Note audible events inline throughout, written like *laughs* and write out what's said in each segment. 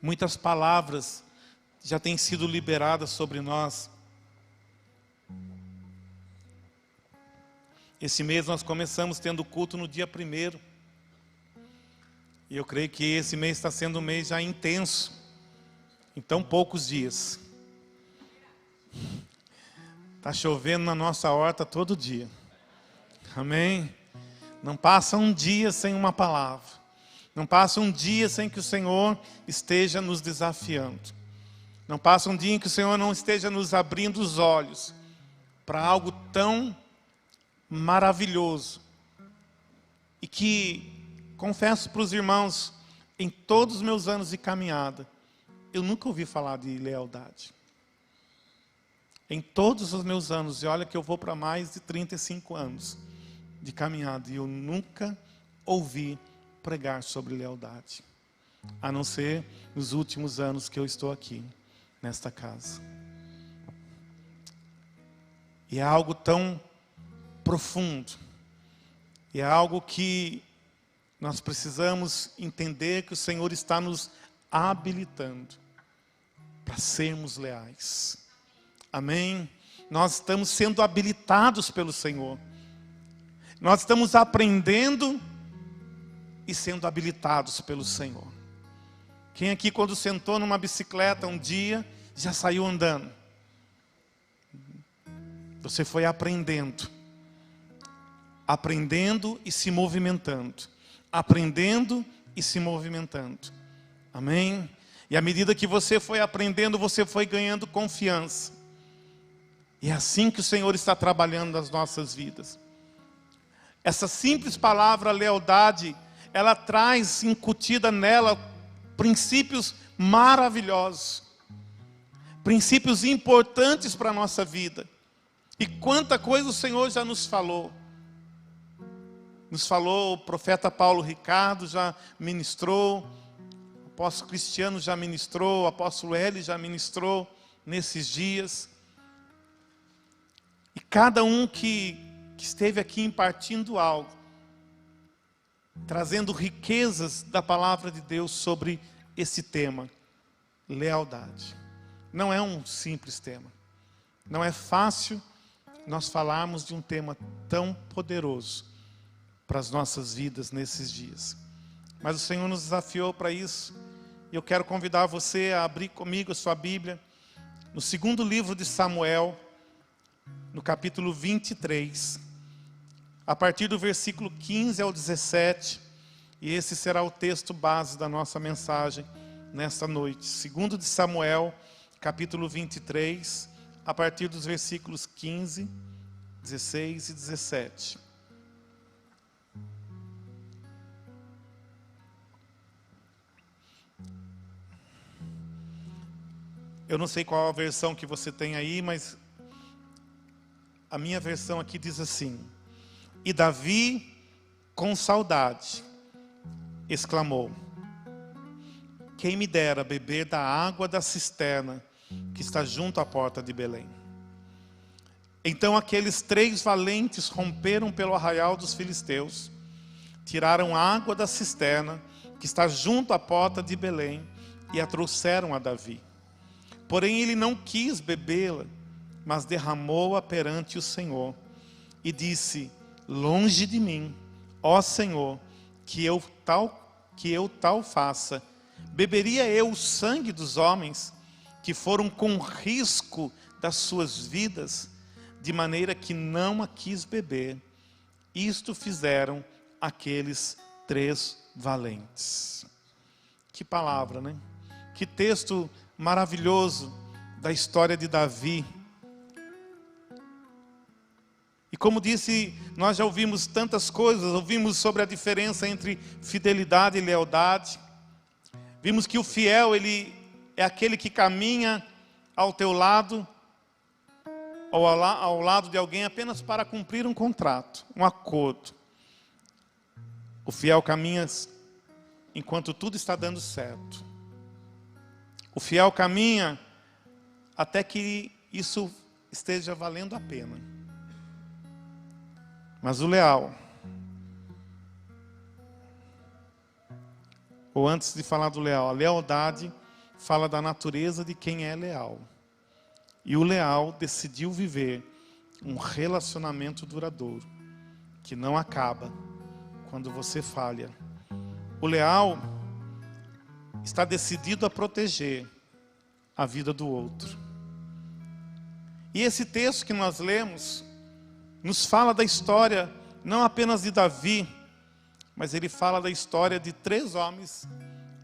Muitas palavras já têm sido liberadas sobre nós. Esse mês nós começamos tendo culto no dia primeiro. E eu creio que esse mês está sendo um mês já intenso, em tão poucos dias. Está chovendo na nossa horta todo dia. Amém? Não passa um dia sem uma palavra. Não passa um dia sem que o Senhor esteja nos desafiando. Não passa um dia em que o Senhor não esteja nos abrindo os olhos para algo tão maravilhoso. E que, confesso para os irmãos, em todos os meus anos de caminhada, eu nunca ouvi falar de lealdade. Em todos os meus anos, e olha que eu vou para mais de 35 anos de caminhada, e eu nunca ouvi pregar sobre lealdade, a não ser nos últimos anos que eu estou aqui, nesta casa. E é algo tão profundo, e é algo que nós precisamos entender que o Senhor está nos habilitando para sermos leais. Amém? Nós estamos sendo habilitados pelo Senhor. Nós estamos aprendendo e sendo habilitados pelo Senhor. Quem aqui, quando sentou numa bicicleta um dia, já saiu andando? Você foi aprendendo, aprendendo e se movimentando, aprendendo e se movimentando. Amém? E à medida que você foi aprendendo, você foi ganhando confiança. E é assim que o Senhor está trabalhando nas nossas vidas. Essa simples palavra lealdade ela traz incutida nela princípios maravilhosos, princípios importantes para a nossa vida. E quanta coisa o Senhor já nos falou. Nos falou, o profeta Paulo Ricardo já ministrou, o apóstolo Cristiano já ministrou, o apóstolo Eli já ministrou nesses dias. E cada um que, que esteve aqui impartindo algo, trazendo riquezas da palavra de Deus sobre esse tema, lealdade. Não é um simples tema. Não é fácil nós falarmos de um tema tão poderoso para as nossas vidas nesses dias. Mas o Senhor nos desafiou para isso. E eu quero convidar você a abrir comigo a sua Bíblia no segundo livro de Samuel, no capítulo 23 a partir do versículo 15 ao 17, e esse será o texto base da nossa mensagem nesta noite. Segundo de Samuel, capítulo 23, a partir dos versículos 15, 16 e 17. Eu não sei qual a versão que você tem aí, mas a minha versão aqui diz assim: e Davi, com saudade, exclamou: Quem me dera beber da água da cisterna que está junto à porta de Belém. Então aqueles três valentes romperam pelo arraial dos filisteus, tiraram água da cisterna que está junto à porta de Belém e a trouxeram a Davi. Porém ele não quis bebê-la, mas derramou-a perante o Senhor e disse: longe de mim, ó Senhor, que eu tal que eu tal faça. Beberia eu o sangue dos homens que foram com risco das suas vidas, de maneira que não a quis beber. Isto fizeram aqueles três valentes. Que palavra, né? Que texto maravilhoso da história de Davi e como disse, nós já ouvimos tantas coisas, ouvimos sobre a diferença entre fidelidade e lealdade. Vimos que o fiel, ele é aquele que caminha ao teu lado, ou ao lado de alguém apenas para cumprir um contrato, um acordo. O fiel caminha enquanto tudo está dando certo. O fiel caminha até que isso esteja valendo a pena. Mas o leal, ou antes de falar do leal, a lealdade fala da natureza de quem é leal. E o leal decidiu viver um relacionamento duradouro, que não acaba quando você falha. O leal está decidido a proteger a vida do outro. E esse texto que nós lemos nos fala da história não apenas de Davi, mas ele fala da história de três homens,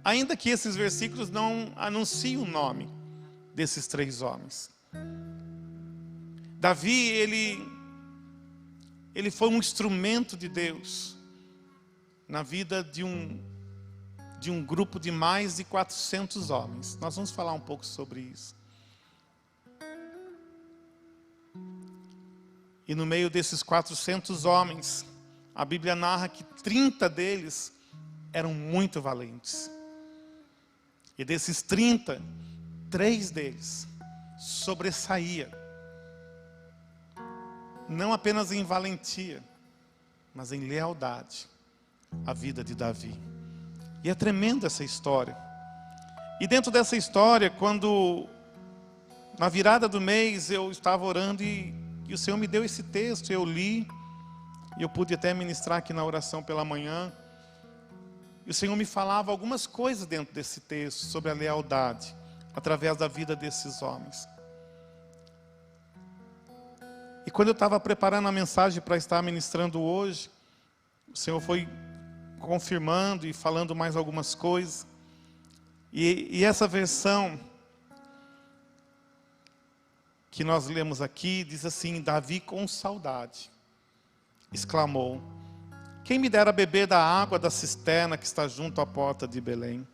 ainda que esses versículos não anunciem o nome desses três homens. Davi, ele, ele foi um instrumento de Deus na vida de um, de um grupo de mais de 400 homens. Nós vamos falar um pouco sobre isso. E no meio desses 400 homens, a Bíblia narra que 30 deles eram muito valentes. E desses 30, três deles sobressaía. Não apenas em valentia, mas em lealdade a vida de Davi. E é tremenda essa história. E dentro dessa história, quando na virada do mês eu estava orando e, e o Senhor me deu esse texto, eu li, e eu pude até ministrar aqui na oração pela manhã. E o Senhor me falava algumas coisas dentro desse texto sobre a lealdade, através da vida desses homens. E quando eu estava preparando a mensagem para estar ministrando hoje, o Senhor foi confirmando e falando mais algumas coisas. E, e essa versão que nós lemos aqui diz assim: Davi com saudade exclamou: Quem me dera beber da água da cisterna que está junto à porta de Belém?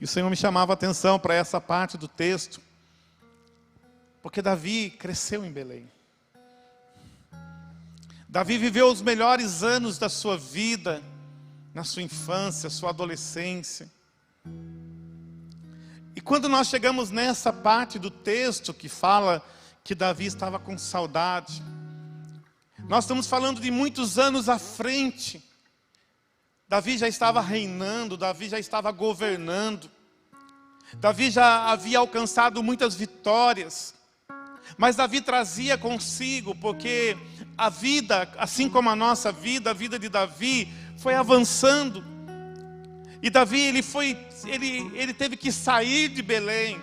E o Senhor me chamava a atenção para essa parte do texto, porque Davi cresceu em Belém. Davi viveu os melhores anos da sua vida, na sua infância, sua adolescência. Quando nós chegamos nessa parte do texto que fala que Davi estava com saudade, nós estamos falando de muitos anos à frente. Davi já estava reinando, Davi já estava governando. Davi já havia alcançado muitas vitórias. Mas Davi trazia consigo, porque a vida, assim como a nossa vida, a vida de Davi foi avançando. E Davi, ele foi, ele, ele teve que sair de Belém.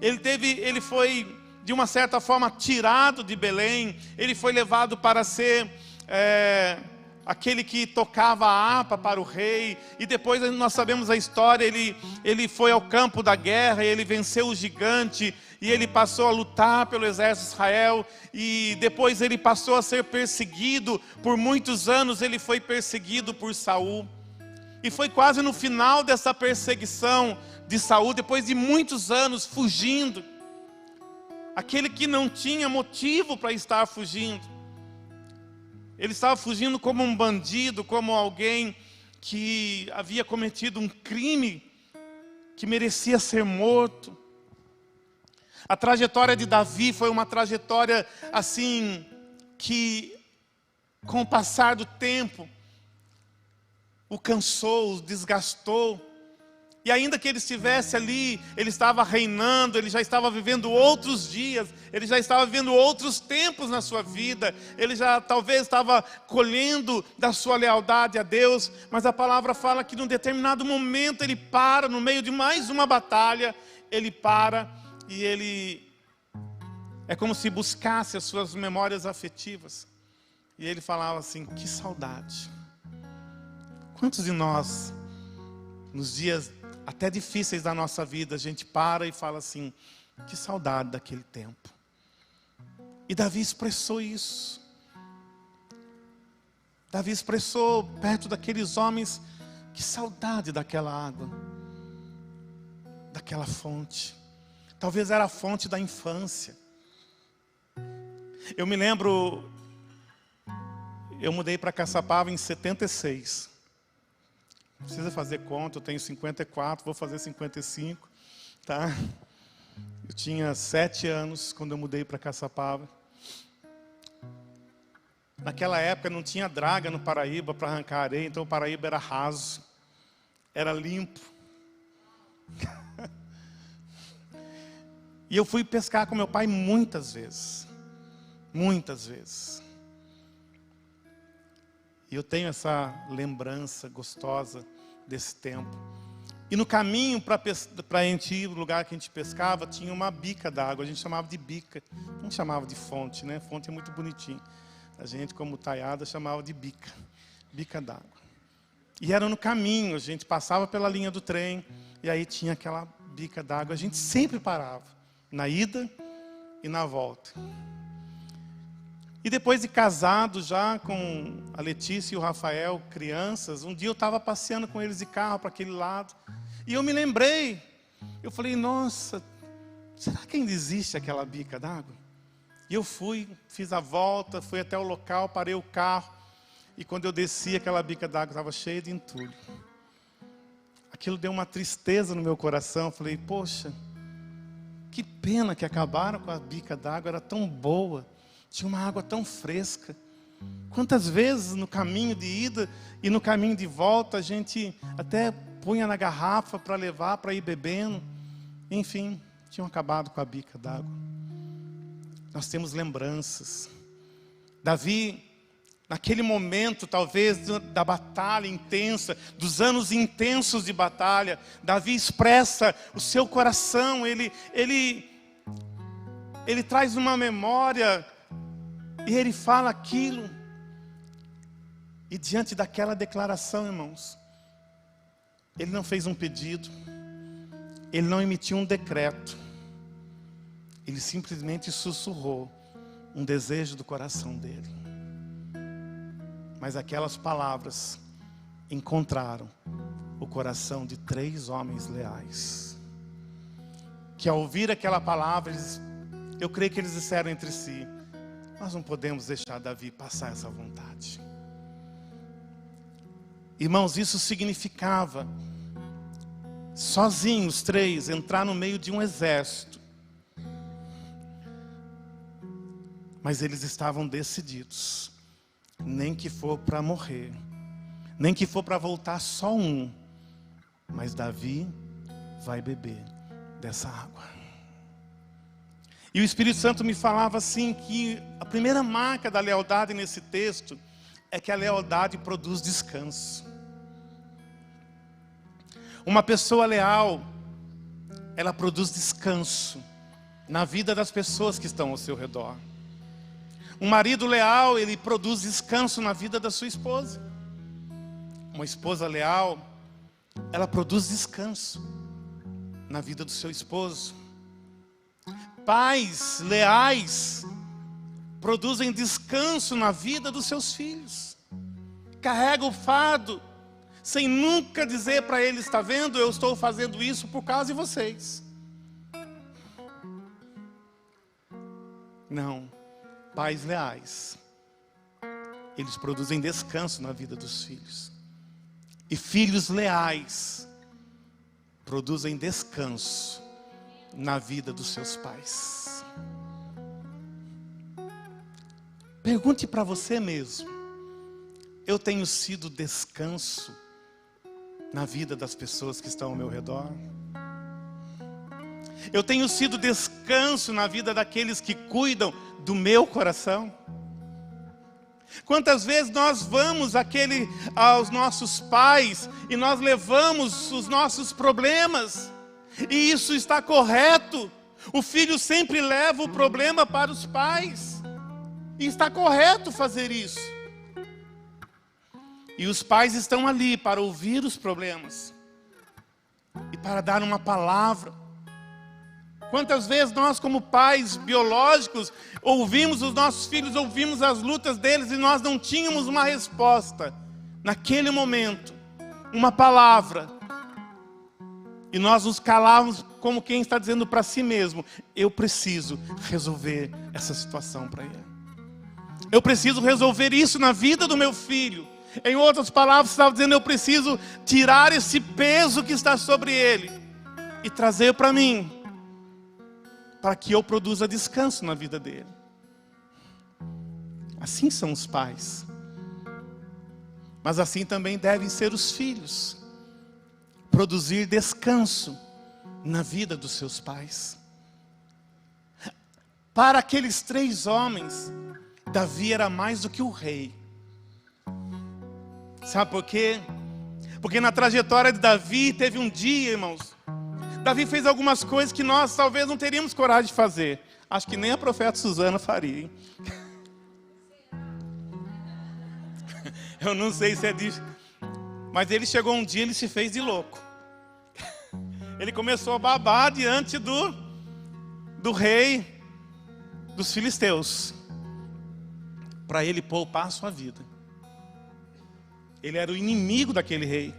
Ele teve, ele foi de uma certa forma, tirado de Belém, ele foi levado para ser é, aquele que tocava a harpa para o rei, e depois nós sabemos a história: ele, ele foi ao campo da guerra, ele venceu o gigante, e ele passou a lutar pelo exército de Israel, e depois ele passou a ser perseguido, por muitos anos ele foi perseguido por Saul. E foi quase no final dessa perseguição de Saul, depois de muitos anos fugindo, aquele que não tinha motivo para estar fugindo. Ele estava fugindo como um bandido, como alguém que havia cometido um crime que merecia ser morto. A trajetória de Davi foi uma trajetória assim que com o passar do tempo o cansou, o desgastou. E ainda que ele estivesse ali, ele estava reinando, ele já estava vivendo outros dias, ele já estava vivendo outros tempos na sua vida, ele já talvez estava colhendo da sua lealdade a Deus, mas a palavra fala que num determinado momento ele para, no meio de mais uma batalha, ele para e ele é como se buscasse as suas memórias afetivas. E ele falava assim: que saudade. Quantos de nós, nos dias até difíceis da nossa vida, a gente para e fala assim: que saudade daquele tempo. E Davi expressou isso. Davi expressou perto daqueles homens: que saudade daquela água, daquela fonte. Talvez era a fonte da infância. Eu me lembro, eu mudei para Caçapava em 76 precisa fazer conta, eu tenho 54, vou fazer 55, tá? Eu tinha sete anos quando eu mudei para Caçapava. Naquela época não tinha draga no Paraíba para arrancar areia, então o Paraíba era raso, era limpo. *laughs* E eu fui pescar com meu pai muitas vezes. Muitas vezes. E eu tenho essa lembrança gostosa desse tempo. E no caminho para a gente ir no lugar que a gente pescava, tinha uma bica d'água. A gente chamava de bica. Não chamava de fonte, né? Fonte é muito bonitinho. A gente, como taiada, chamava de bica. Bica d'água. E era no caminho, a gente passava pela linha do trem, e aí tinha aquela bica d'água. A gente sempre parava, na ida e na volta. E depois de casado já com a Letícia e o Rafael, crianças, um dia eu estava passeando com eles de carro para aquele lado. E eu me lembrei. Eu falei, nossa, será que ainda existe aquela bica d'água? E eu fui, fiz a volta, fui até o local, parei o carro. E quando eu desci, aquela bica d'água estava cheia de entulho. Aquilo deu uma tristeza no meu coração. Eu falei, poxa, que pena que acabaram com a bica d'água, era tão boa. Tinha uma água tão fresca. Quantas vezes no caminho de ida e no caminho de volta a gente até punha na garrafa para levar, para ir bebendo. Enfim, tinham acabado com a bica d'água. Nós temos lembranças. Davi, naquele momento, talvez, da batalha intensa, dos anos intensos de batalha, Davi expressa o seu coração, ele, ele, ele traz uma memória e ele fala aquilo. E diante daquela declaração, irmãos, ele não fez um pedido, ele não emitiu um decreto, ele simplesmente sussurrou um desejo do coração dele. Mas aquelas palavras encontraram o coração de três homens leais, que ao ouvir aquela palavra, eles, eu creio que eles disseram entre si: nós não podemos deixar Davi passar essa vontade. Irmãos, isso significava, sozinhos, três, entrar no meio de um exército. Mas eles estavam decididos, nem que for para morrer, nem que for para voltar só um, mas Davi vai beber dessa água. E o Espírito Santo me falava assim que a primeira marca da lealdade nesse texto é que a lealdade produz descanso. Uma pessoa leal, ela produz descanso na vida das pessoas que estão ao seu redor. Um marido leal, ele produz descanso na vida da sua esposa. Uma esposa leal, ela produz descanso na vida do seu esposo. Pais leais produzem descanso na vida dos seus filhos. Carrega o fardo sem nunca dizer para eles: está vendo, eu estou fazendo isso por causa de vocês. Não, pais leais, eles produzem descanso na vida dos filhos. E filhos leais produzem descanso na vida dos seus pais. Pergunte para você mesmo: eu tenho sido descanso na vida das pessoas que estão ao meu redor? Eu tenho sido descanso na vida daqueles que cuidam do meu coração? Quantas vezes nós vamos aquele, aos nossos pais e nós levamos os nossos problemas? E isso está correto. O filho sempre leva o problema para os pais. E está correto fazer isso. E os pais estão ali para ouvir os problemas e para dar uma palavra. Quantas vezes nós, como pais biológicos, ouvimos os nossos filhos, ouvimos as lutas deles e nós não tínhamos uma resposta naquele momento, uma palavra, e nós nos calávamos como quem está dizendo para si mesmo: eu preciso resolver essa situação para ele. Eu preciso resolver isso na vida do meu filho. Em outras palavras, estava dizendo: eu preciso tirar esse peso que está sobre ele e trazer para mim, para que eu produza descanso na vida dele. Assim são os pais, mas assim também devem ser os filhos produzir descanso na vida dos seus pais. Para aqueles três homens, Davi era mais do que o rei. Sabe por quê? Porque na trajetória de Davi teve um dia, irmãos. Davi fez algumas coisas que nós talvez não teríamos coragem de fazer. Acho que nem a profeta Suzana faria. Hein? *laughs* Eu não sei se é disso. Mas ele chegou um dia, ele se fez de louco. *laughs* Ele começou a babar diante do, do rei dos filisteus. Para ele poupar a sua vida. Ele era o inimigo daquele rei.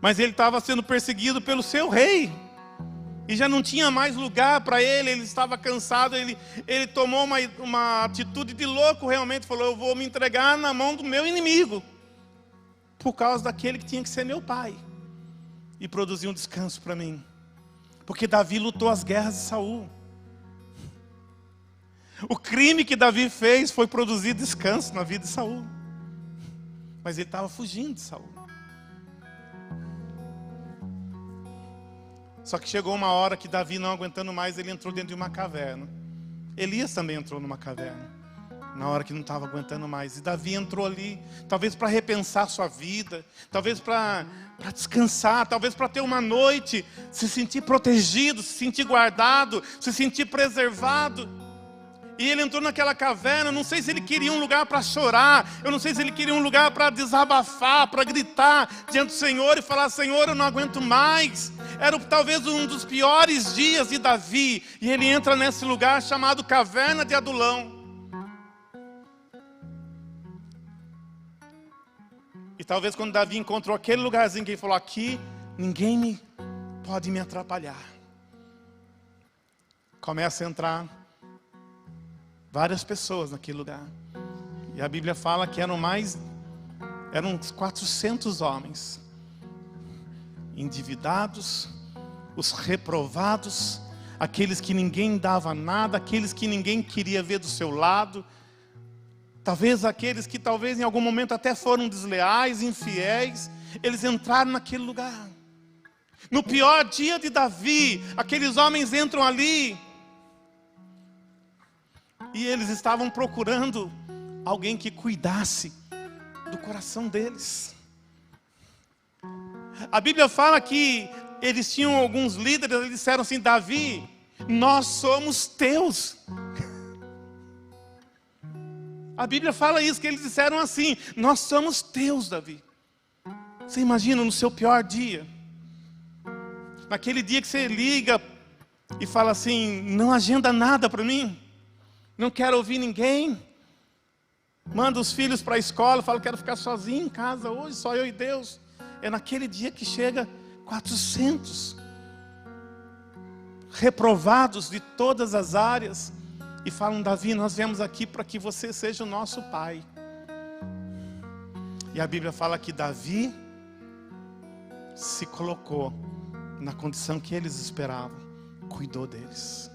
Mas ele estava sendo perseguido pelo seu rei. E já não tinha mais lugar para ele, ele estava cansado, ele, ele tomou uma, uma atitude de louco realmente, falou: Eu vou me entregar na mão do meu inimigo, por causa daquele que tinha que ser meu pai, e produzir um descanso para mim, porque Davi lutou as guerras de Saul. O crime que Davi fez foi produzir descanso na vida de Saul. Mas ele estava fugindo de Saul. Só que chegou uma hora que Davi, não aguentando mais, ele entrou dentro de uma caverna. Elias também entrou numa caverna. Na hora que não estava aguentando mais. E Davi entrou ali, talvez para repensar sua vida, talvez para descansar, talvez para ter uma noite, se sentir protegido, se sentir guardado, se sentir preservado. E ele entrou naquela caverna, não sei se ele queria um lugar para chorar, eu não sei se ele queria um lugar para desabafar, para gritar diante do Senhor e falar: Senhor, eu não aguento mais. Era talvez um dos piores dias de Davi, e ele entra nesse lugar chamado Caverna de Adulão. Talvez quando Davi encontrou aquele lugarzinho que ele falou: Aqui ninguém me pode me atrapalhar. Começa a entrar várias pessoas naquele lugar. E a Bíblia fala que eram mais, eram 400 homens, endividados, os reprovados, aqueles que ninguém dava nada, aqueles que ninguém queria ver do seu lado, talvez aqueles que talvez em algum momento até foram desleais, infiéis, eles entraram naquele lugar. No pior dia de Davi, aqueles homens entram ali, e eles estavam procurando alguém que cuidasse do coração deles. A Bíblia fala que eles tinham alguns líderes, eles disseram assim: Davi, nós somos teus. A Bíblia fala isso, que eles disseram assim: Nós somos teus, Davi. Você imagina no seu pior dia, naquele dia que você liga e fala assim: Não agenda nada para mim não quero ouvir ninguém. Manda os filhos para a escola, fala, quero ficar sozinho em casa hoje, só eu e Deus. É naquele dia que chega 400 reprovados de todas as áreas e falam: Davi, nós viemos aqui para que você seja o nosso pai. E a Bíblia fala que Davi se colocou na condição que eles esperavam, cuidou deles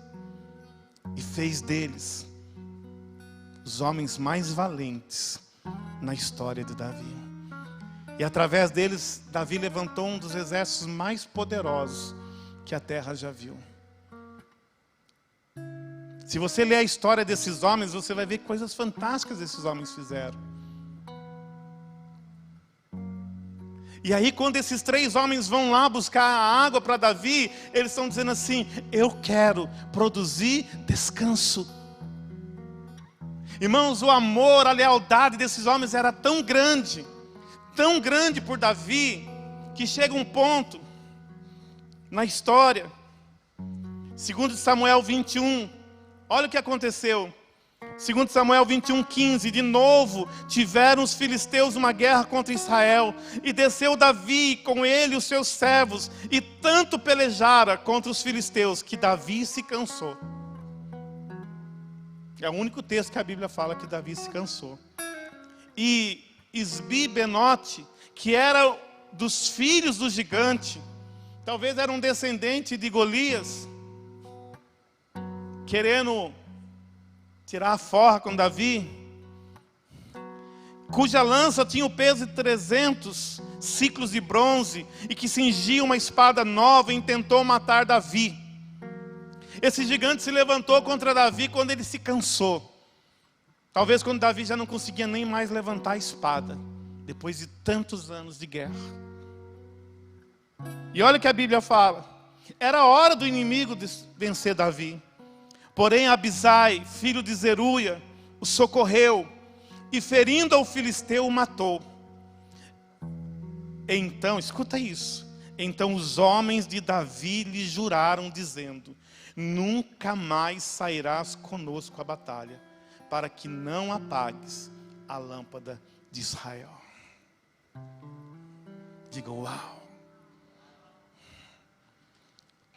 e fez deles os homens mais valentes na história de Davi. E através deles, Davi levantou um dos exércitos mais poderosos que a terra já viu. Se você ler a história desses homens, você vai ver coisas fantásticas esses homens fizeram. E aí, quando esses três homens vão lá buscar a água para Davi, eles estão dizendo assim: Eu quero produzir descanso Irmãos, o amor, a lealdade desses homens era tão grande, tão grande por Davi, que chega um ponto na história, segundo Samuel 21, olha o que aconteceu. Segundo Samuel 21, 15, de novo tiveram os filisteus uma guerra contra Israel, e desceu Davi com ele os seus servos, e tanto pelejara contra os filisteus, que Davi se cansou. É o único texto que a Bíblia fala que Davi se cansou. E Isbi Benote, que era dos filhos do gigante, talvez era um descendente de Golias, querendo tirar a forra com Davi, cuja lança tinha o peso de 300 ciclos de bronze e que cingia uma espada nova e tentou matar Davi. Esse gigante se levantou contra Davi quando ele se cansou. Talvez quando Davi já não conseguia nem mais levantar a espada, depois de tantos anos de guerra. E olha o que a Bíblia fala: era hora do inimigo vencer Davi. Porém, Abisai, filho de Zeruia, o socorreu e, ferindo ao filisteu, o matou. Então, escuta isso. Então os homens de Davi lhe juraram, dizendo: Nunca mais sairás conosco à batalha para que não apagues a lâmpada de Israel. Diga uau.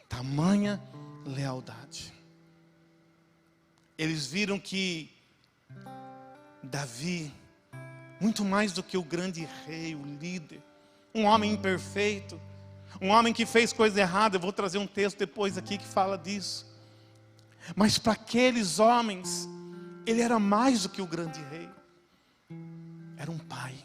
Tamanha lealdade. Eles viram que Davi, muito mais do que o grande rei, o líder, um homem imperfeito, um homem que fez coisa errada, eu vou trazer um texto depois aqui que fala disso. Mas para aqueles homens, ele era mais do que o grande rei. Era um pai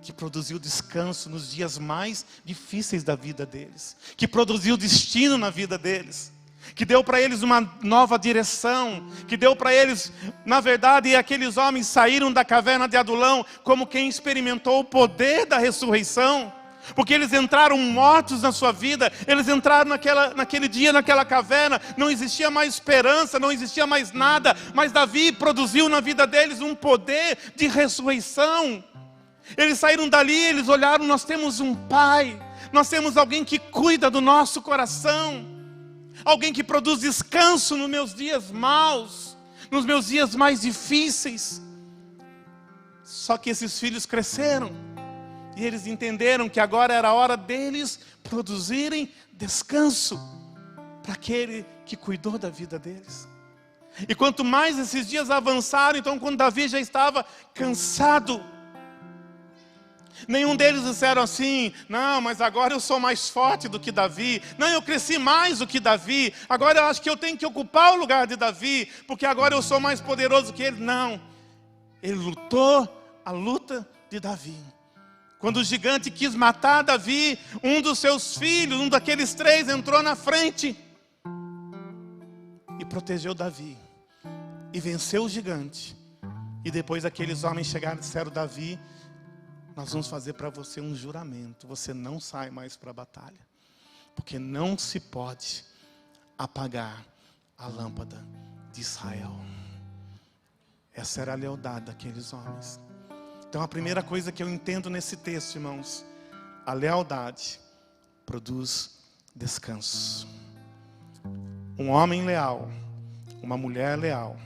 que produziu descanso nos dias mais difíceis da vida deles, que produziu destino na vida deles, que deu para eles uma nova direção, que deu para eles, na verdade, aqueles homens saíram da caverna de Adulão como quem experimentou o poder da ressurreição porque eles entraram mortos na sua vida, eles entraram naquela, naquele dia, naquela caverna, não existia mais esperança, não existia mais nada, mas Davi produziu na vida deles um poder de ressurreição. Eles saíram dali, eles olharam: nós temos um Pai, nós temos alguém que cuida do nosso coração, alguém que produz descanso nos meus dias maus, nos meus dias mais difíceis. Só que esses filhos cresceram e eles entenderam que agora era a hora deles produzirem descanso para aquele que cuidou da vida deles. E quanto mais esses dias avançaram, então quando Davi já estava cansado, Nenhum deles disseram assim: não, mas agora eu sou mais forte do que Davi. Não, eu cresci mais do que Davi. Agora eu acho que eu tenho que ocupar o lugar de Davi, porque agora eu sou mais poderoso que ele. Não. Ele lutou a luta de Davi. Quando o gigante quis matar Davi, um dos seus filhos, um daqueles três, entrou na frente e protegeu Davi. E venceu o gigante. E depois aqueles homens chegaram e disseram: Davi, nós vamos fazer para você um juramento. Você não sai mais para a batalha. Porque não se pode apagar a lâmpada de Israel. Essa era a lealdade daqueles homens. Então a primeira coisa que eu entendo nesse texto, irmãos, a lealdade produz descanso. Um homem leal, uma mulher leal,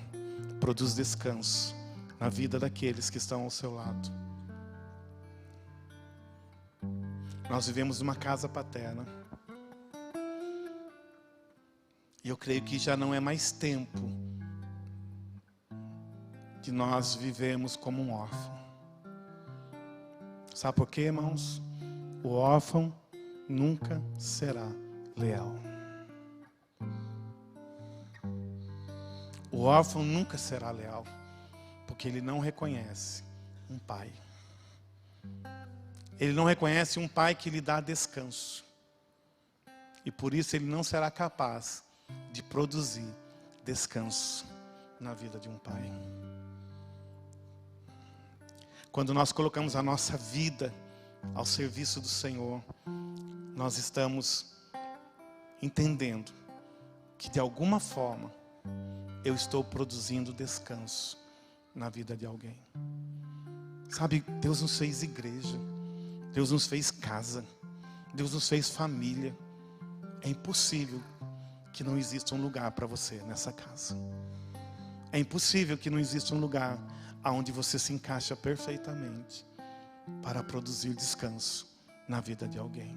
produz descanso na vida daqueles que estão ao seu lado. Nós vivemos numa casa paterna. E eu creio que já não é mais tempo de nós vivemos como um órfão. Sabe por quê, irmãos? O órfão nunca será leal. O órfão nunca será leal, porque ele não reconhece um pai. Ele não reconhece um pai que lhe dá descanso. E por isso ele não será capaz de produzir descanso na vida de um pai. Quando nós colocamos a nossa vida ao serviço do Senhor, nós estamos entendendo que de alguma forma eu estou produzindo descanso na vida de alguém. Sabe, Deus nos fez igreja, Deus nos fez casa, Deus nos fez família. É impossível que não exista um lugar para você nessa casa. É impossível que não exista um lugar aonde você se encaixa perfeitamente para produzir descanso na vida de alguém,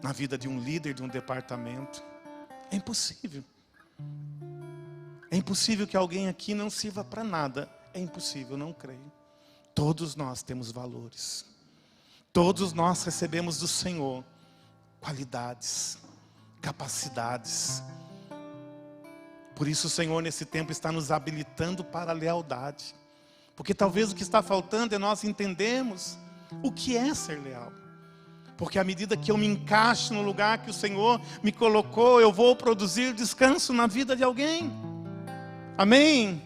na vida de um líder de um departamento. É impossível. É impossível que alguém aqui não sirva para nada. É impossível, não creio. Todos nós temos valores. Todos nós recebemos do Senhor qualidades, capacidades, por isso o Senhor nesse tempo está nos habilitando para a lealdade. Porque talvez o que está faltando é nós entendermos o que é ser leal. Porque à medida que eu me encaixo no lugar que o Senhor me colocou, eu vou produzir descanso na vida de alguém. Amém?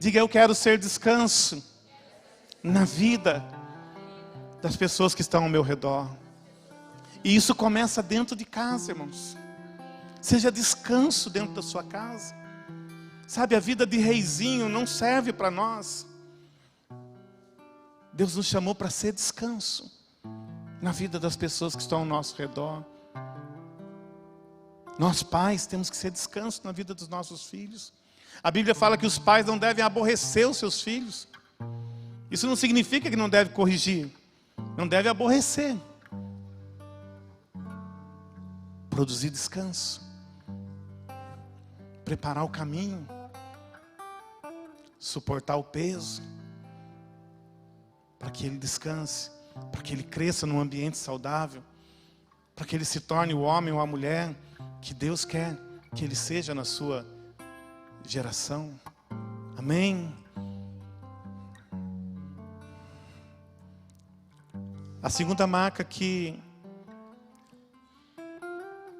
Diga, eu quero ser descanso na vida das pessoas que estão ao meu redor. E isso começa dentro de casa, irmãos. Seja descanso dentro da sua casa. Sabe, a vida de reizinho não serve para nós. Deus nos chamou para ser descanso na vida das pessoas que estão ao nosso redor. Nós pais temos que ser descanso na vida dos nossos filhos. A Bíblia fala que os pais não devem aborrecer os seus filhos. Isso não significa que não deve corrigir, não deve aborrecer. Produzir descanso, preparar o caminho, suportar o peso para que ele descanse, para que ele cresça num ambiente saudável, para que ele se torne o homem ou a mulher que Deus quer que ele seja na sua geração. Amém. A segunda marca que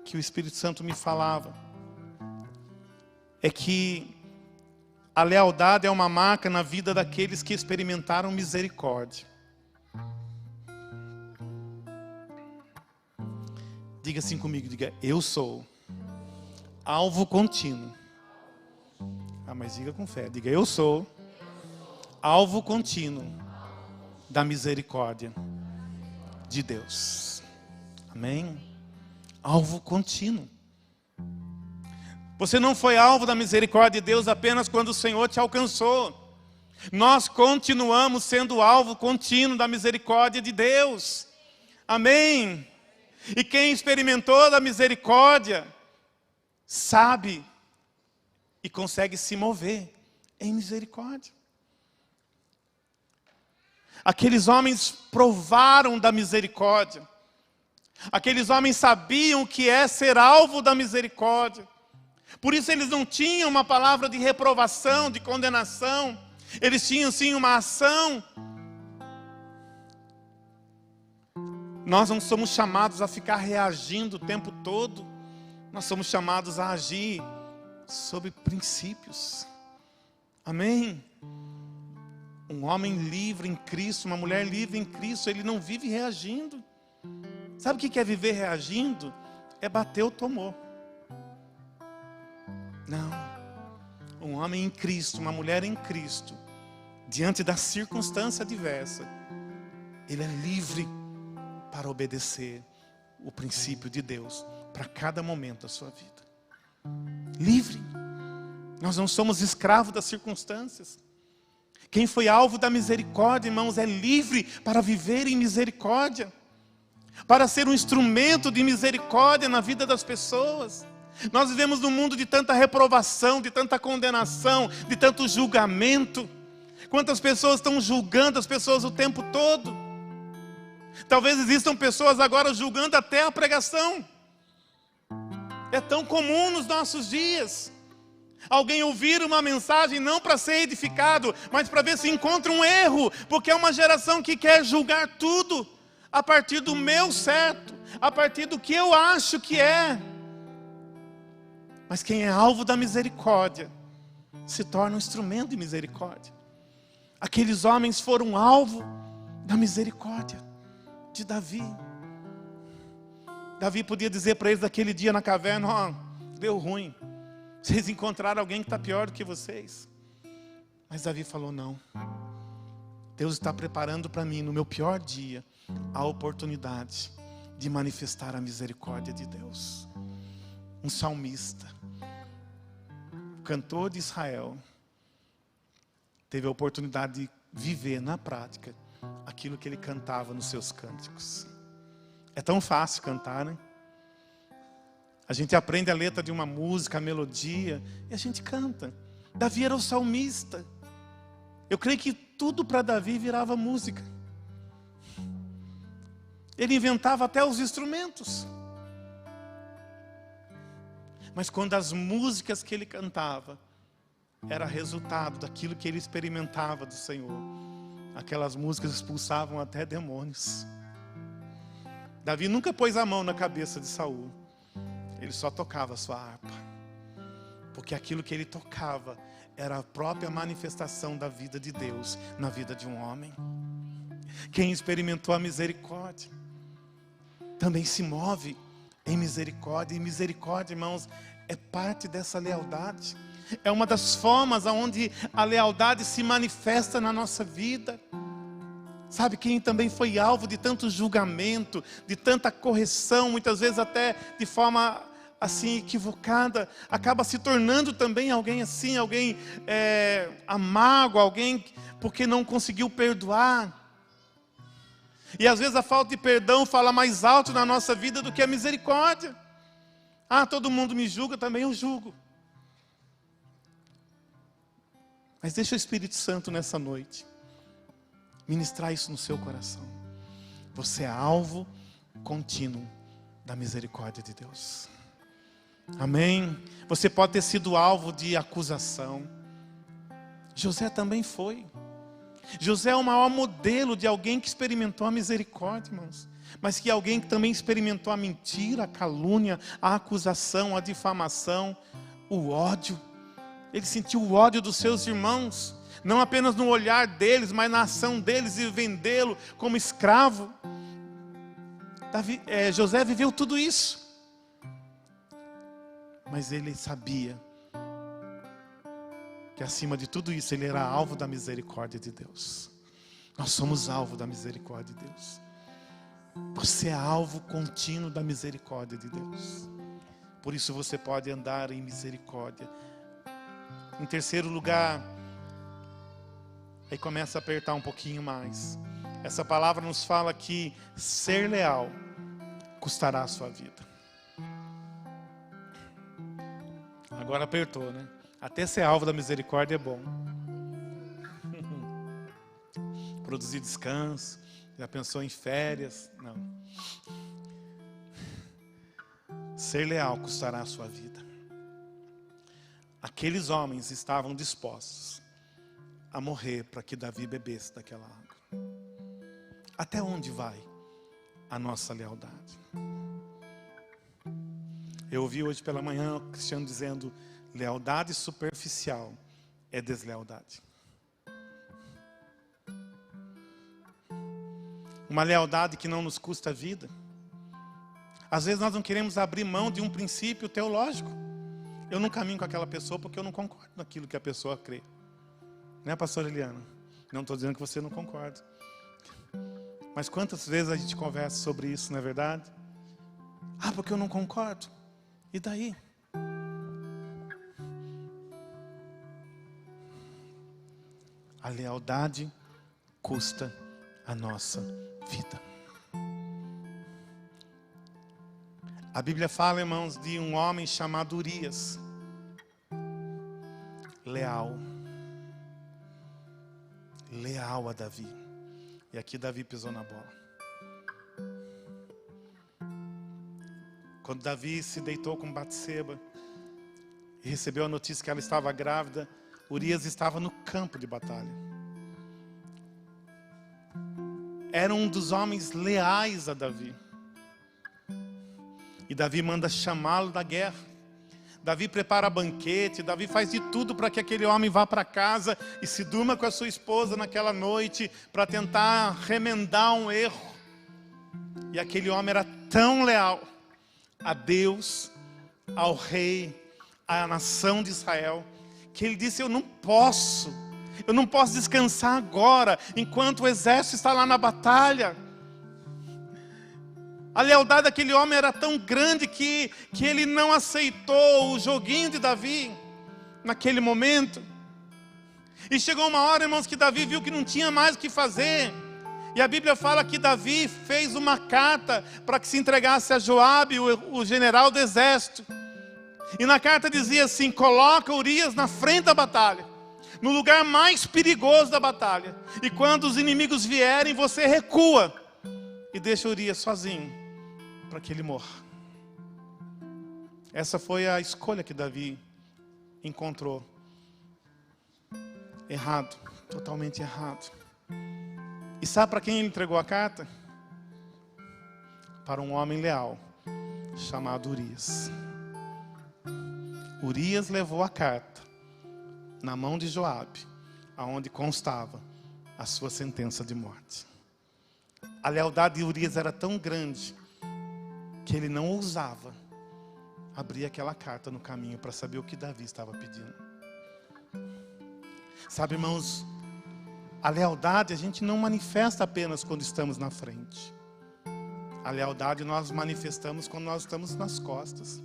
que o Espírito Santo me falava é que a lealdade é uma marca na vida daqueles que experimentaram misericórdia. Diga assim comigo, diga, eu sou alvo contínuo. Ah, mas diga com fé, diga, eu sou alvo contínuo da misericórdia de Deus. Amém? Alvo contínuo. Você não foi alvo da misericórdia de Deus apenas quando o Senhor te alcançou. Nós continuamos sendo alvo contínuo da misericórdia de Deus. Amém. E quem experimentou da misericórdia sabe e consegue se mover em misericórdia. Aqueles homens provaram da misericórdia. Aqueles homens sabiam o que é ser alvo da misericórdia. Por isso eles não tinham uma palavra de reprovação, de condenação. Eles tinham sim uma ação. Nós não somos chamados a ficar reagindo o tempo todo. Nós somos chamados a agir sobre princípios. Amém? Um homem livre em Cristo, uma mulher livre em Cristo, ele não vive reagindo. Sabe o que é viver reagindo? É bater ou tomou. Não. Um homem em Cristo, uma mulher em Cristo, diante da circunstância diversa, ele é livre para obedecer o princípio de Deus para cada momento da sua vida. Livre. Nós não somos escravos das circunstâncias. Quem foi alvo da misericórdia, irmãos, é livre para viver em misericórdia, para ser um instrumento de misericórdia na vida das pessoas. Nós vivemos num mundo de tanta reprovação, de tanta condenação, de tanto julgamento. Quantas pessoas estão julgando as pessoas o tempo todo? Talvez existam pessoas agora julgando até a pregação. É tão comum nos nossos dias. Alguém ouvir uma mensagem não para ser edificado, mas para ver se encontra um erro, porque é uma geração que quer julgar tudo a partir do meu certo, a partir do que eu acho que é. Mas quem é alvo da misericórdia se torna um instrumento de misericórdia. Aqueles homens foram alvo da misericórdia de Davi. Davi podia dizer para eles naquele dia na caverna: Ó, oh, deu ruim. Vocês encontraram alguém que está pior do que vocês. Mas Davi falou: Não. Deus está preparando para mim, no meu pior dia, a oportunidade de manifestar a misericórdia de Deus. Um salmista cantor de Israel teve a oportunidade de viver na prática aquilo que ele cantava nos seus cânticos. É tão fácil cantar, né? A gente aprende a letra de uma música, a melodia, e a gente canta. Davi era o salmista. Eu creio que tudo para Davi virava música. Ele inventava até os instrumentos. Mas quando as músicas que ele cantava era resultado daquilo que ele experimentava do Senhor, aquelas músicas expulsavam até demônios. Davi nunca pôs a mão na cabeça de Saul. Ele só tocava a sua harpa. Porque aquilo que ele tocava era a própria manifestação da vida de Deus na vida de um homem. Quem experimentou a misericórdia também se move em misericórdia. E misericórdia, irmãos, é parte dessa lealdade. É uma das formas onde a lealdade se manifesta na nossa vida. Sabe quem também foi alvo de tanto julgamento, de tanta correção, muitas vezes até de forma assim equivocada, acaba se tornando também alguém assim, alguém é, amargo, alguém porque não conseguiu perdoar. E às vezes a falta de perdão fala mais alto na nossa vida do que a misericórdia. Ah, todo mundo me julga, também eu julgo. Mas deixa o Espírito Santo nessa noite ministrar isso no seu coração. Você é alvo contínuo da misericórdia de Deus. Amém? Você pode ter sido alvo de acusação. José também foi. José é o maior modelo de alguém que experimentou a misericórdia, irmãos. Mas que alguém que também experimentou a mentira, a calúnia, a acusação, a difamação, o ódio. Ele sentiu o ódio dos seus irmãos não apenas no olhar deles, mas na ação deles e vendê-lo como escravo. Davi, é, José viveu tudo isso, mas ele sabia que acima de tudo isso ele era alvo da misericórdia de Deus. Nós somos alvo da misericórdia de Deus. Você é alvo contínuo da misericórdia de Deus. Por isso você pode andar em misericórdia. Em terceiro lugar, Aí começa a apertar um pouquinho mais. Essa palavra nos fala que ser leal custará a sua vida. Agora apertou, né? Até ser alvo da misericórdia é bom. *laughs* Produzir descanso. Já pensou em férias? Não. Ser leal custará a sua vida. Aqueles homens estavam dispostos a morrer para que Davi bebesse daquela água. Até onde vai a nossa lealdade? Eu ouvi hoje pela manhã o Cristiano dizendo: lealdade superficial é deslealdade. Uma lealdade que não nos custa a vida. Às vezes nós não queremos abrir mão de um princípio teológico. Eu não caminho com aquela pessoa porque eu não concordo naquilo que a pessoa crê. Né, pastor Eliana? Não estou dizendo que você não concorda. Mas quantas vezes a gente conversa sobre isso, não é verdade? Ah, porque eu não concordo. E daí? A lealdade custa a nossa vida. A Bíblia fala, irmãos, de um homem chamado Urias, leal leal a Davi. E aqui Davi pisou na bola. Quando Davi se deitou com Batseba e recebeu a notícia que ela estava grávida, Urias estava no campo de batalha. Era um dos homens leais a Davi. E Davi manda chamá-lo da guerra. Davi prepara banquete, Davi faz de tudo para que aquele homem vá para casa e se durma com a sua esposa naquela noite para tentar remendar um erro. E aquele homem era tão leal a Deus, ao rei, à nação de Israel, que ele disse: Eu não posso, eu não posso descansar agora, enquanto o exército está lá na batalha. A lealdade daquele homem era tão grande que, que ele não aceitou o joguinho de Davi naquele momento. E chegou uma hora, irmãos, que Davi viu que não tinha mais o que fazer. E a Bíblia fala que Davi fez uma carta para que se entregasse a Joabe, o, o general do exército. E na carta dizia assim: coloca Urias na frente da batalha, no lugar mais perigoso da batalha. E quando os inimigos vierem, você recua e deixa Urias sozinho para que ele morra. Essa foi a escolha que Davi encontrou. Errado, totalmente errado. E sabe para quem ele entregou a carta? para um homem leal chamado Urias. Urias levou a carta na mão de Joabe, aonde constava a sua sentença de morte. A lealdade de Urias era tão grande que ele não ousava abrir aquela carta no caminho para saber o que Davi estava pedindo. Sabe, irmãos, a lealdade a gente não manifesta apenas quando estamos na frente. A lealdade nós manifestamos quando nós estamos nas costas.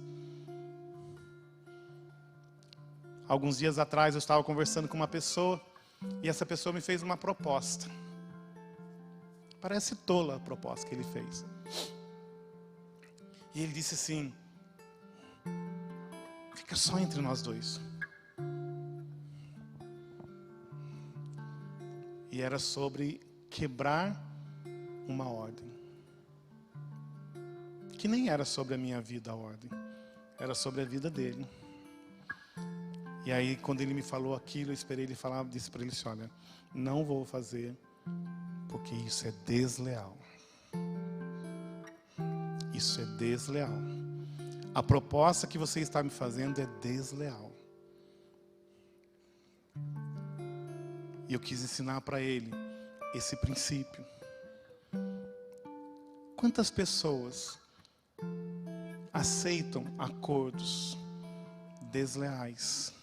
Alguns dias atrás eu estava conversando com uma pessoa e essa pessoa me fez uma proposta. Parece tola a proposta que ele fez. E ele disse assim: Fica só entre nós dois. E era sobre quebrar uma ordem. Que nem era sobre a minha vida a ordem, era sobre a vida dele. E aí, quando ele me falou aquilo, eu esperei ele falar, disse para ele assim: Olha, não vou fazer, porque isso é desleal. Isso é desleal. A proposta que você está me fazendo é desleal. E eu quis ensinar para ele esse princípio. Quantas pessoas aceitam acordos desleais?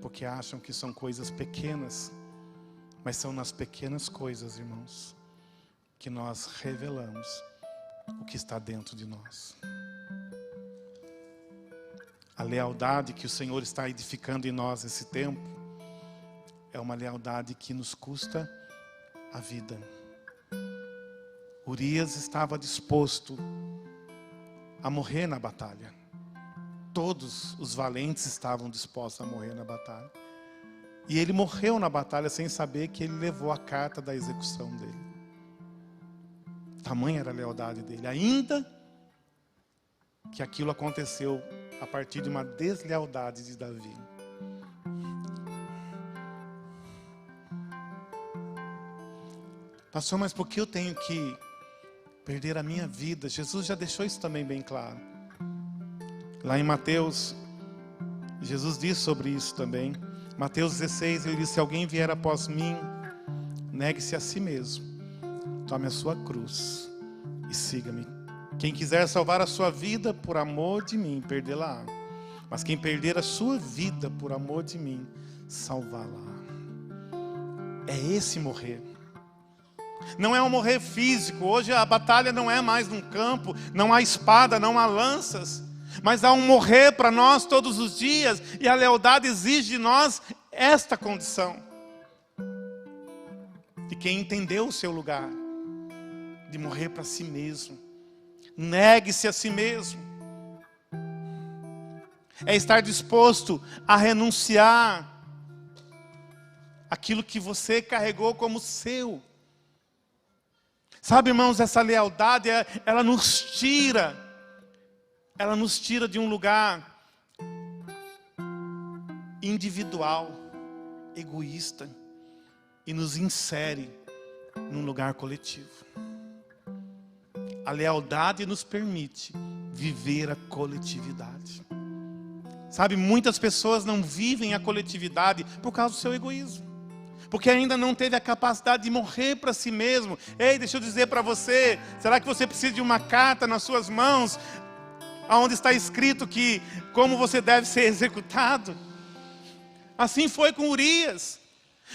Porque acham que são coisas pequenas mas são nas pequenas coisas, irmãos, que nós revelamos o que está dentro de nós. A lealdade que o Senhor está edificando em nós esse tempo é uma lealdade que nos custa a vida. Urias estava disposto a morrer na batalha. Todos os valentes estavam dispostos a morrer na batalha. E ele morreu na batalha sem saber que ele levou a carta da execução dele. Tamanha era a lealdade dele. Ainda que aquilo aconteceu a partir de uma deslealdade de Davi. Pastor, mas por que eu tenho que perder a minha vida? Jesus já deixou isso também bem claro. Lá em Mateus, Jesus diz sobre isso também. Mateus 16, ele diz: Se alguém vier após mim, negue-se a si mesmo, tome a sua cruz e siga-me. Quem quiser salvar a sua vida por amor de mim, perdê-la. Mas quem perder a sua vida por amor de mim, salvá-la. É esse morrer. Não é um morrer físico. Hoje a batalha não é mais num campo, não há espada, não há lanças mas há um morrer para nós todos os dias, e a lealdade exige de nós esta condição. De quem entendeu o seu lugar, de morrer para si mesmo, negue-se a si mesmo, é estar disposto a renunciar aquilo que você carregou como seu. Sabe, irmãos, essa lealdade, ela nos tira ela nos tira de um lugar individual, egoísta, e nos insere num lugar coletivo. A lealdade nos permite viver a coletividade. Sabe, muitas pessoas não vivem a coletividade por causa do seu egoísmo. Porque ainda não teve a capacidade de morrer para si mesmo. Ei, deixa eu dizer para você: será que você precisa de uma carta nas suas mãos aonde está escrito que como você deve ser *laughs* executado. Assim foi com Urias.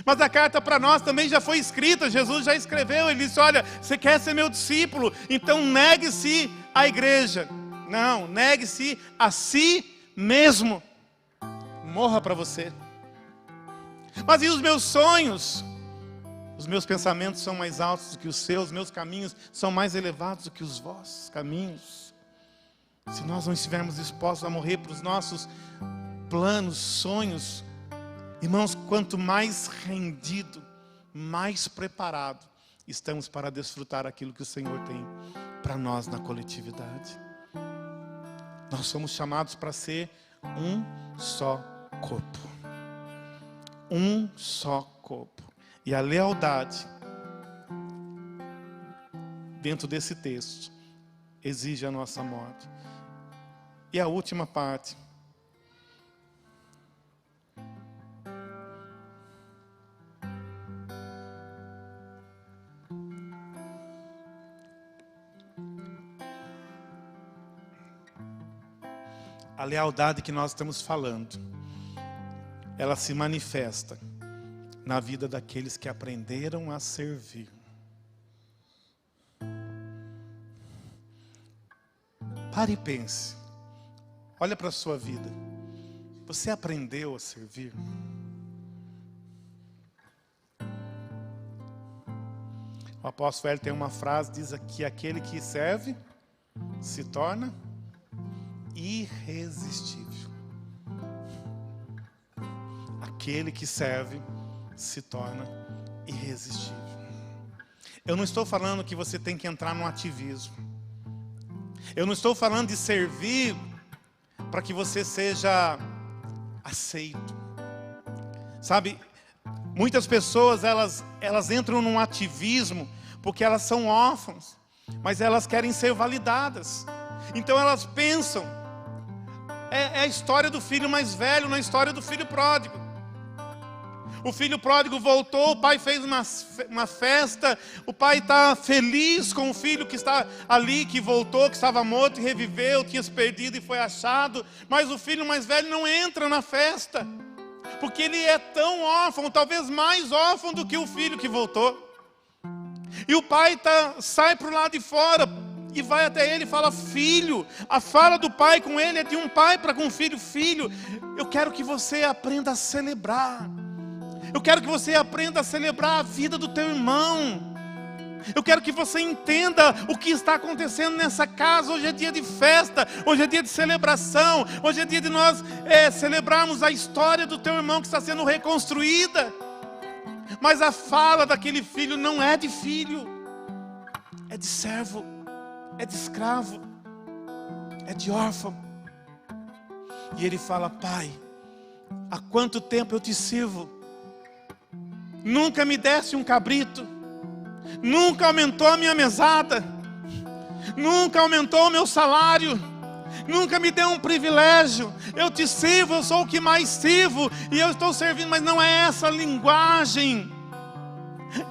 Mas a carta para nós também já foi escrita, Jesus já escreveu, ele disse: Olha, você quer ser meu discípulo, então negue-se à igreja. Não, negue-se a si mesmo. Morra para você. Mas e os meus sonhos? Os meus pensamentos são mais altos do que os seus, meus caminhos são mais elevados do que os vossos caminhos. Se nós não estivermos dispostos a morrer para os nossos planos, sonhos, irmãos, quanto mais rendido, mais preparado estamos para desfrutar aquilo que o Senhor tem para nós na coletividade. Nós somos chamados para ser um só corpo. Um só corpo. E a lealdade dentro desse texto, exige a nossa morte. E a última parte. A lealdade que nós estamos falando, ela se manifesta na vida daqueles que aprenderam a servir. Pare e pense. Olha para a sua vida. Você aprendeu a servir? O apóstolo Hélio tem uma frase, diz aqui, aquele que serve se torna irresistível. Aquele que serve se torna irresistível. Eu não estou falando que você tem que entrar no ativismo. Eu não estou falando de servir para que você seja aceito. Sabe, muitas pessoas elas, elas entram num ativismo porque elas são órfãs, mas elas querem ser validadas. Então elas pensam, é, é a história do filho mais velho na história do filho pródigo. O filho pródigo voltou, o pai fez uma, uma festa, o pai está feliz com o filho que está ali, que voltou, que estava morto e reviveu, tinha se perdido e foi achado, mas o filho mais velho não entra na festa, porque ele é tão órfão, talvez mais órfão do que o filho que voltou. E o pai tá, sai para o lado de fora, e vai até ele e fala: Filho, a fala do pai com ele é de um pai para com um filho: Filho, eu quero que você aprenda a celebrar. Eu quero que você aprenda a celebrar a vida do teu irmão. Eu quero que você entenda o que está acontecendo nessa casa. Hoje é dia de festa, hoje é dia de celebração, hoje é dia de nós é, celebrarmos a história do teu irmão que está sendo reconstruída. Mas a fala daquele filho não é de filho, é de servo, é de escravo, é de órfão. E ele fala: Pai, há quanto tempo eu te sirvo? nunca me desse um cabrito, nunca aumentou a minha mesada, nunca aumentou o meu salário, nunca me deu um privilégio. Eu te sirvo, eu sou o que mais sirvo, e eu estou servindo, mas não é essa linguagem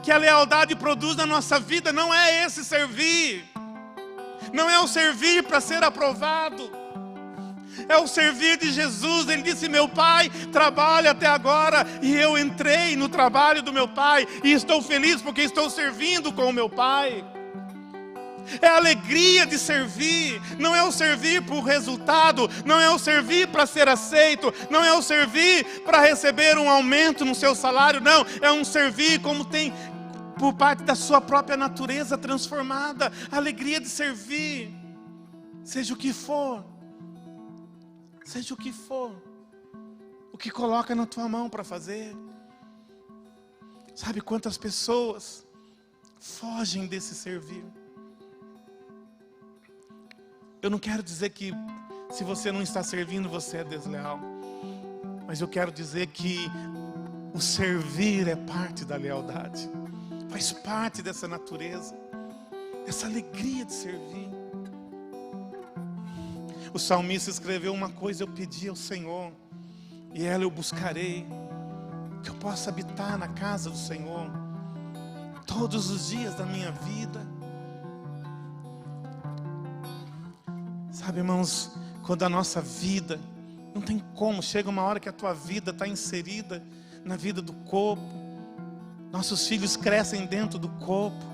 que a lealdade produz na nossa vida, não é esse servir, não é o servir para ser aprovado. É o servir de Jesus. Ele disse: Meu pai trabalha até agora, e eu entrei no trabalho do meu pai, e estou feliz porque estou servindo com o meu pai. É a alegria de servir, não é o servir por resultado, não é o servir para ser aceito, não é o servir para receber um aumento no seu salário, não, é um servir como tem por parte da sua própria natureza transformada, a alegria de servir, seja o que for seja o que for, o que coloca na tua mão para fazer. Sabe quantas pessoas fogem desse servir? Eu não quero dizer que se você não está servindo, você é desleal. Mas eu quero dizer que o servir é parte da lealdade, faz parte dessa natureza, essa alegria de servir. O salmista escreveu uma coisa: eu pedi ao Senhor, e ela eu buscarei, que eu possa habitar na casa do Senhor todos os dias da minha vida. Sabe, irmãos, quando a nossa vida, não tem como, chega uma hora que a tua vida está inserida na vida do corpo, nossos filhos crescem dentro do corpo,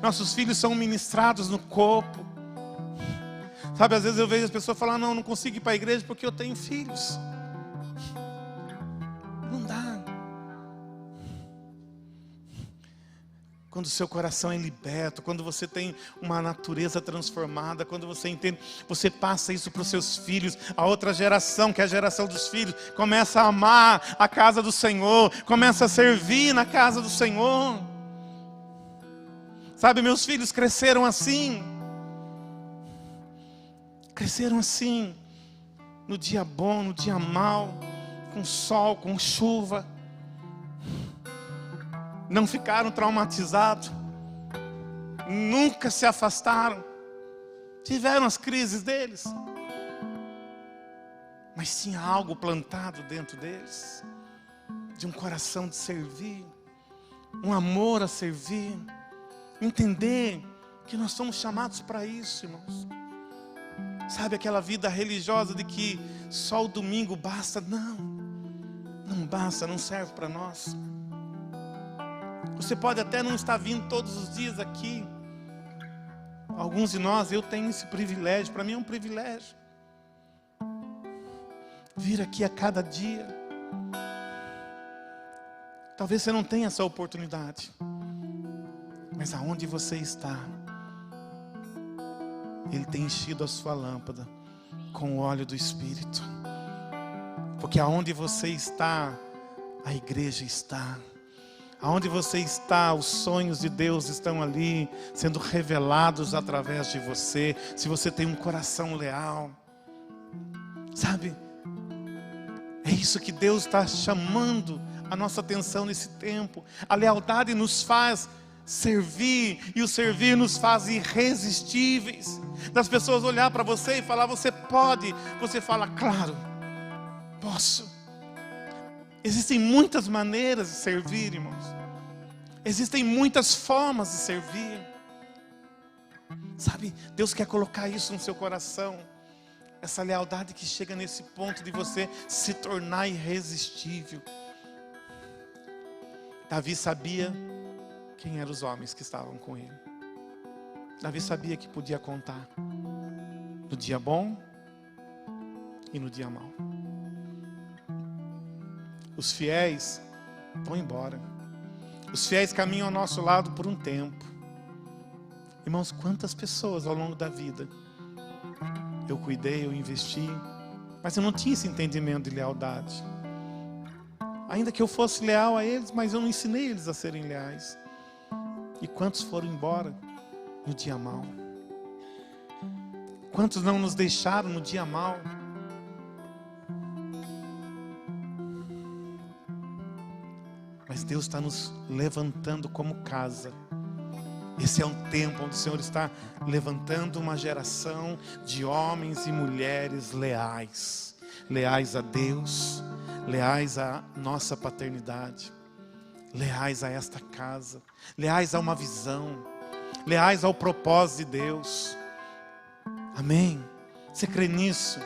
nossos filhos são ministrados no corpo, Sabe, às vezes eu vejo as pessoas falar: não, não consigo ir para a igreja porque eu tenho filhos. Quando o seu coração é liberto, quando você tem uma natureza transformada, quando você entende, você passa isso para os seus filhos, a outra geração, que é a geração dos filhos, começa a amar a casa do Senhor, começa a servir na casa do Senhor. Sabe, meus filhos cresceram assim. Cresceram assim, no dia bom, no dia mal, com sol, com chuva. Não ficaram traumatizados. nunca se afastaram. Tiveram as crises deles. Mas tinha algo plantado dentro deles, de um coração de servir, um amor a servir, entender que nós somos chamados para isso, irmãos. Sabe aquela vida religiosa de que só o domingo basta? Não, não basta, não serve para nós. Você pode até não estar vindo todos os dias aqui. Alguns de nós, eu tenho esse privilégio, para mim é um privilégio. Vir aqui a cada dia. Talvez você não tenha essa oportunidade. Mas aonde você está, Ele tem enchido a sua lâmpada com o óleo do Espírito. Porque aonde você está, a igreja está. Aonde você está, os sonhos de Deus estão ali sendo revelados através de você. Se você tem um coração leal, sabe? É isso que Deus está chamando a nossa atenção nesse tempo. A lealdade nos faz servir e o servir nos faz irresistíveis. Das pessoas olhar para você e falar: Você pode. Você fala: Claro, posso. Existem muitas maneiras de servir, irmãos. Existem muitas formas de servir. Sabe, Deus quer colocar isso no seu coração. Essa lealdade que chega nesse ponto de você se tornar irresistível. Davi sabia quem eram os homens que estavam com ele. Davi sabia que podia contar no dia bom e no dia mau. Os fiéis vão embora. Os fiéis caminham ao nosso lado por um tempo. Irmãos, quantas pessoas ao longo da vida eu cuidei, eu investi, mas eu não tinha esse entendimento de lealdade. Ainda que eu fosse leal a eles, mas eu não ensinei eles a serem leais. E quantos foram embora no dia mal? Quantos não nos deixaram no dia mal? Mas Deus está nos levantando como casa. Esse é um tempo onde o Senhor está levantando uma geração de homens e mulheres leais, leais a Deus, leais à nossa paternidade leais a esta casa, leais a uma visão, leais ao propósito de Deus. Amém? Você crê nisso?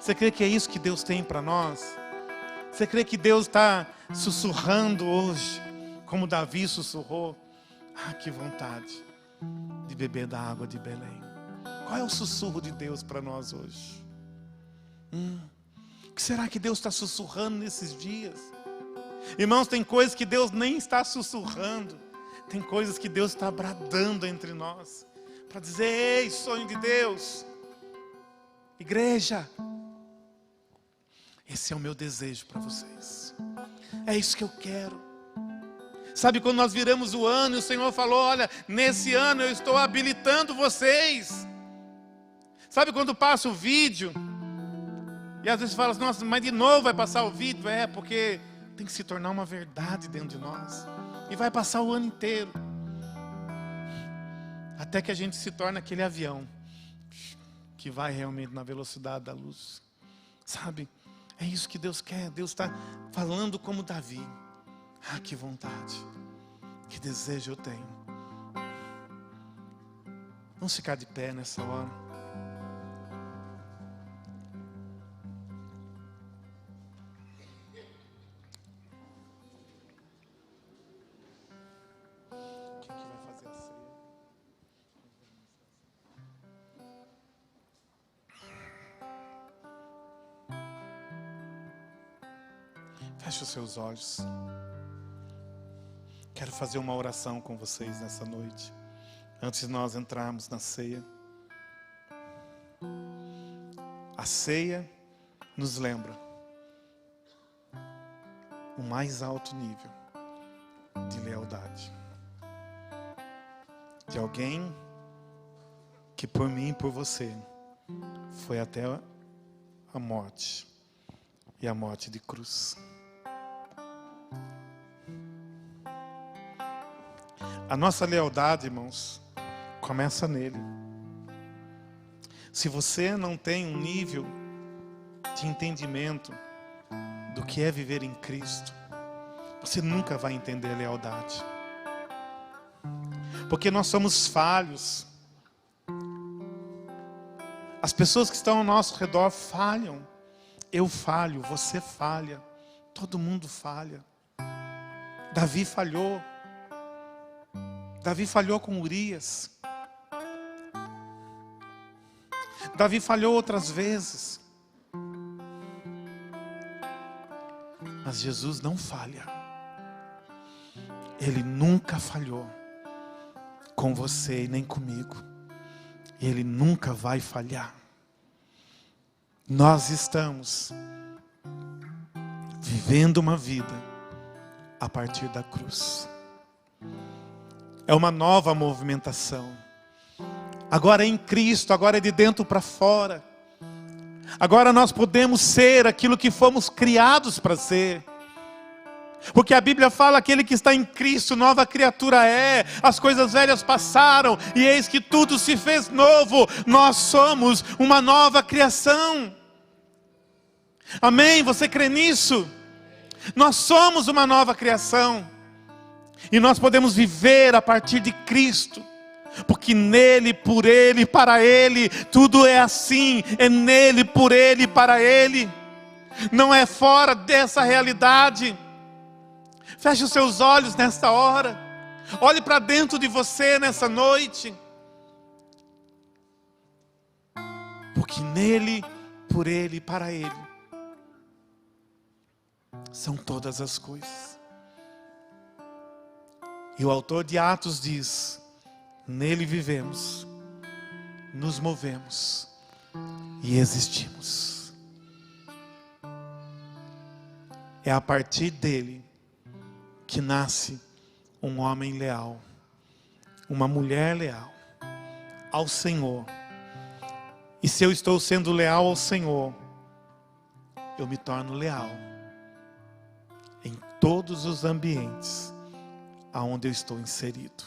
Você crê que é isso que Deus tem para nós? Você crê que Deus está sussurrando hoje, como Davi sussurrou? Ah, que vontade de beber da água de Belém. Qual é o sussurro de Deus para nós hoje? Hum, o que será que Deus está sussurrando nesses dias? Irmãos, tem coisas que Deus nem está sussurrando, tem coisas que Deus está bradando entre nós, para dizer: ei, sonho de Deus, igreja, esse é o meu desejo para vocês, é isso que eu quero. Sabe quando nós viramos o ano e o Senhor falou: Olha, nesse ano eu estou habilitando vocês. Sabe quando passa o vídeo? E às vezes fala, nossa, mas de novo vai passar o vídeo? É, porque tem que se tornar uma verdade dentro de nós. E vai passar o ano inteiro. Até que a gente se torne aquele avião que vai realmente na velocidade da luz. Sabe? É isso que Deus quer. Deus está falando como Davi. Ah, que vontade, que desejo eu tenho. Vamos ficar de pé nessa hora. Seus olhos. Quero fazer uma oração com vocês nessa noite, antes de nós entrarmos na ceia. A ceia nos lembra o mais alto nível de lealdade. De alguém que por mim e por você foi até a morte e a morte de cruz. A nossa lealdade, irmãos, Começa nele. Se você não tem um nível de entendimento do que é viver em Cristo, você nunca vai entender a lealdade. Porque nós somos falhos. As pessoas que estão ao nosso redor falham. Eu falho, você falha. Todo mundo falha. Davi falhou. Davi falhou com Urias. Davi falhou outras vezes. Mas Jesus não falha. Ele nunca falhou com você e nem comigo. Ele nunca vai falhar. Nós estamos vivendo uma vida a partir da cruz. É uma nova movimentação. Agora é em Cristo, agora é de dentro para fora. Agora nós podemos ser aquilo que fomos criados para ser. Porque a Bíblia fala: aquele que está em Cristo, nova criatura é, as coisas velhas passaram, e eis que tudo se fez novo, nós somos uma nova criação. Amém? Você crê nisso? Nós somos uma nova criação, e nós podemos viver a partir de Cristo porque nele, por ele, para ele, tudo é assim, é nele, por ele, para ele, não é fora dessa realidade. Feche os seus olhos nesta hora. Olhe para dentro de você nessa noite. Porque nele, por ele, para ele, são todas as coisas. E o autor de Atos diz: nele vivemos, nos movemos e existimos. É a partir dele que nasce um homem leal, uma mulher leal ao Senhor. E se eu estou sendo leal ao Senhor, eu me torno leal em todos os ambientes aonde eu estou inserido.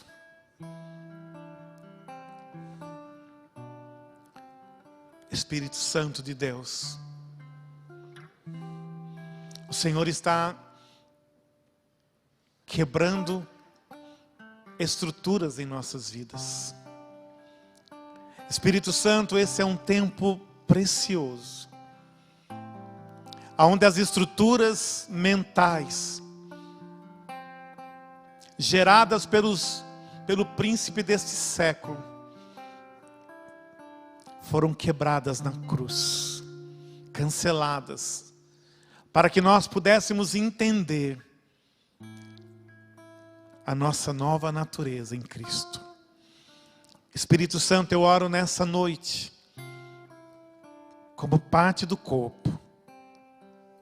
Espírito Santo de Deus, o Senhor está quebrando estruturas em nossas vidas. Espírito Santo, esse é um tempo precioso, onde as estruturas mentais, geradas pelos, pelo príncipe deste século, foram quebradas na cruz, canceladas, para que nós pudéssemos entender a nossa nova natureza em Cristo. Espírito Santo, eu oro nessa noite, como parte do corpo,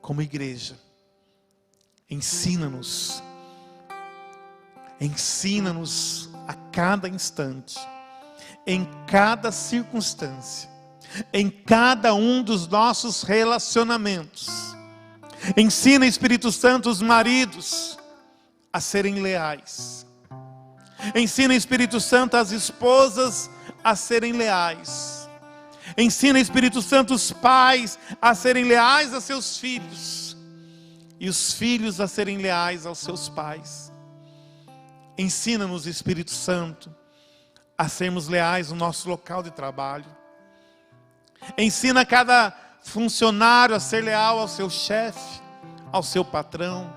como igreja. Ensina-nos, ensina-nos a cada instante, em cada circunstância, em cada um dos nossos relacionamentos. Ensina, Espírito Santo, os maridos, a serem leais. Ensina, Espírito Santo, as esposas a serem leais. Ensina, Espírito Santo, os pais a serem leais a seus filhos. E os filhos a serem leais aos seus pais. Ensina-nos, Espírito Santo, a sermos leais no nosso local de trabalho. Ensina cada funcionário a ser leal ao seu chefe, ao seu patrão.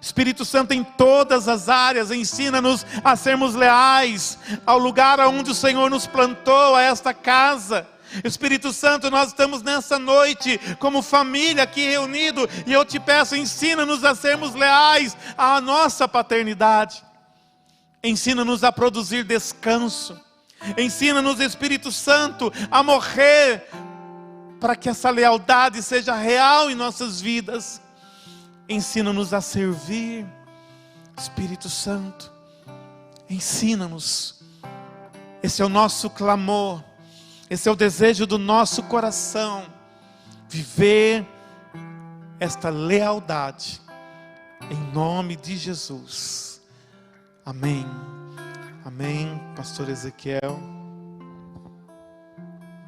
Espírito Santo, em todas as áreas, ensina-nos a sermos leais ao lugar aonde o Senhor nos plantou, a esta casa. Espírito Santo, nós estamos nessa noite como família aqui reunido e eu te peço, ensina-nos a sermos leais à nossa paternidade. Ensina-nos a produzir descanso. Ensina-nos, Espírito Santo, a morrer para que essa lealdade seja real em nossas vidas. Ensina-nos a servir, Espírito Santo, ensina-nos. Esse é o nosso clamor, esse é o desejo do nosso coração, viver esta lealdade, em nome de Jesus. Amém, Amém, pastor Ezequiel.